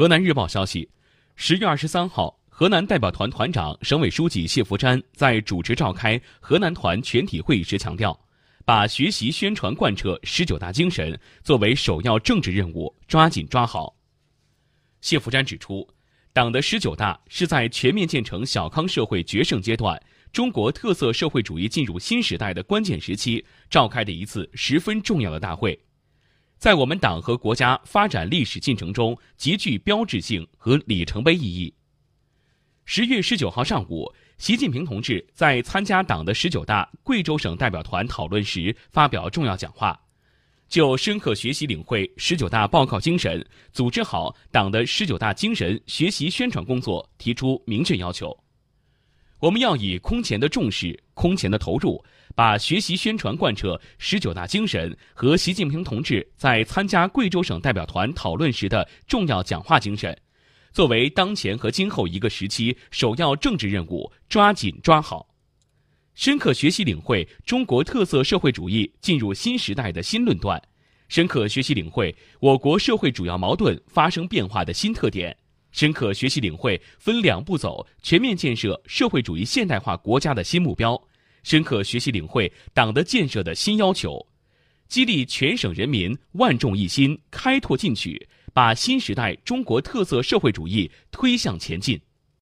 河南日报消息，十月二十三号，河南代表团团长、省委书记谢伏瞻在主持召开河南团全体会议时强调，把学习宣传贯彻十九大精神作为首要政治任务，抓紧抓好。谢伏瞻指出，党的十九大是在全面建成小康社会决胜阶段、中国特色社会主义进入新时代的关键时期召开的一次十分重要的大会。在我们党和国家发展历史进程中极具标志性和里程碑意义。十月十九号上午，习近平同志在参加党的十九大贵州省代表团讨论时发表重要讲话，就深刻学习领会十九大报告精神，组织好党的十九大精神学习宣传工作提出明确要求。我们要以空前的重视、空前的投入。把学习宣传贯彻十九大精神和习近平同志在参加贵州省代表团讨论时的重要讲话精神，作为当前和今后一个时期首要政治任务，抓紧抓好，深刻学习领会中国特色社会主义进入新时代的新论断，深刻学习领会我国社会主要矛盾发生变化的新特点，深刻学习领会分两步走全面建设社会主义现代化国家的新目标。深刻学习领会党的建设的新要求，激励全省人民万众一心、开拓进取，把新时代中国特色社会主义推向前进。